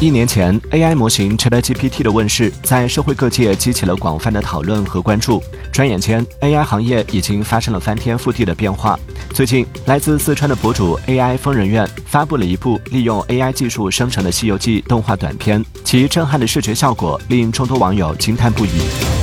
一年前 ai 模型 chat gpt 的问世在社会各界激起了广泛的讨论和关注。转眼间 ai 行业已经发生了翻天覆地的变化。最近来自四川的博主 ai 疯人院发布了一部利用 ai 技术生成的西游记动画短片其震撼的视觉效果令众多网友惊叹不已。